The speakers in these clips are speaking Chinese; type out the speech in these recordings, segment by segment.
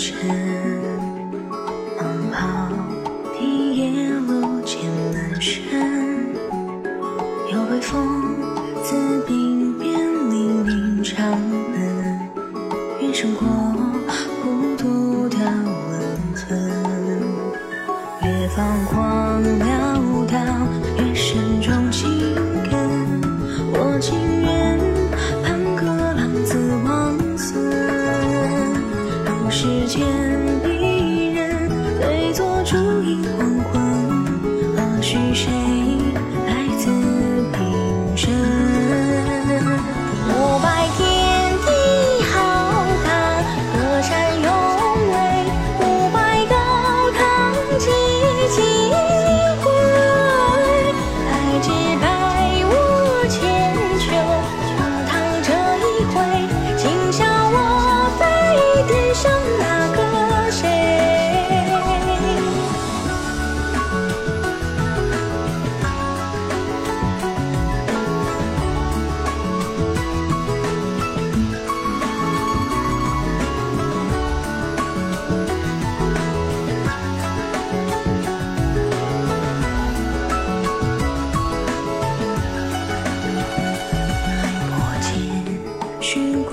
尘，狂跑，一夜路见满身。有北风自鬓边凛凛长门，远胜过孤独的温存。越放荒寥寥。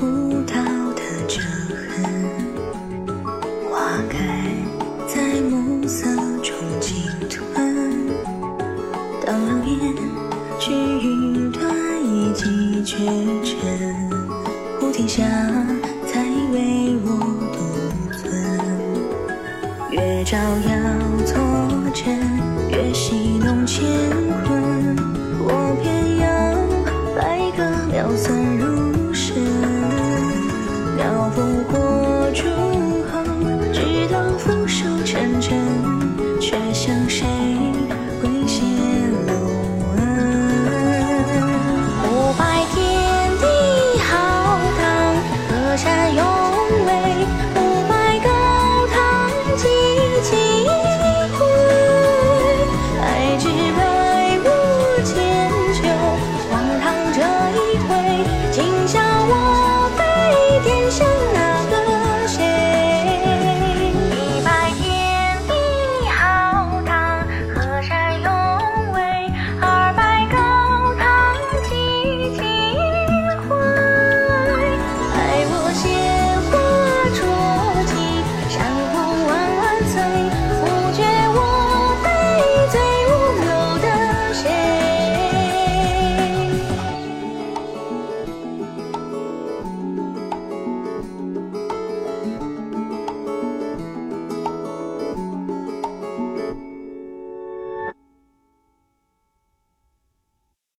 是古道的折痕，花开在暮色中鲸吞。当流言去云端一骑绝尘，护天下才为我独尊。越招摇作真，越戏弄乾坤，我偏要来个妙算